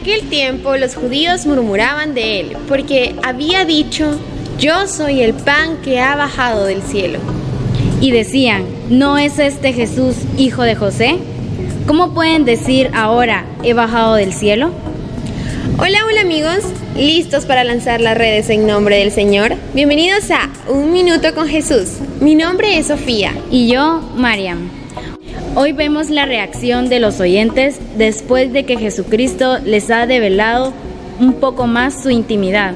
aquel tiempo los judíos murmuraban de él, porque había dicho, yo soy el pan que ha bajado del cielo. Y decían, ¿no es este Jesús hijo de José? ¿Cómo pueden decir ahora, he bajado del cielo? Hola, hola amigos, ¿listos para lanzar las redes en nombre del Señor? Bienvenidos a Un Minuto con Jesús. Mi nombre es Sofía. Y yo, Mariam. Hoy vemos la reacción de los oyentes después de que Jesucristo les ha develado un poco más su intimidad.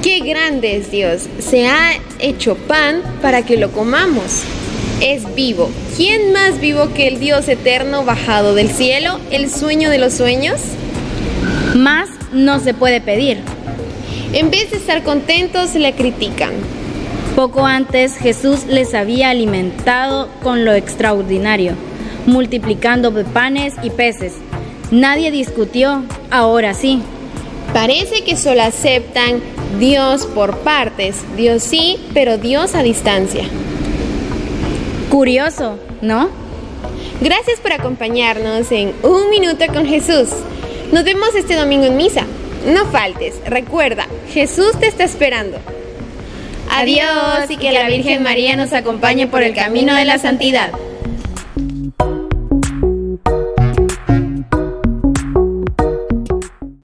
¡Qué grande es Dios! Se ha hecho pan para que lo comamos. Es vivo. ¿Quién más vivo que el Dios eterno bajado del cielo, el sueño de los sueños? Más no se puede pedir. En vez de estar contentos, le critican. Poco antes Jesús les había alimentado con lo extraordinario, multiplicando panes y peces. Nadie discutió, ahora sí. Parece que solo aceptan Dios por partes, Dios sí, pero Dios a distancia. Curioso, ¿no? Gracias por acompañarnos en Un Minuto con Jesús. Nos vemos este domingo en misa. No faltes, recuerda, Jesús te está esperando. Adiós y que la Virgen María nos acompañe por el camino de la santidad.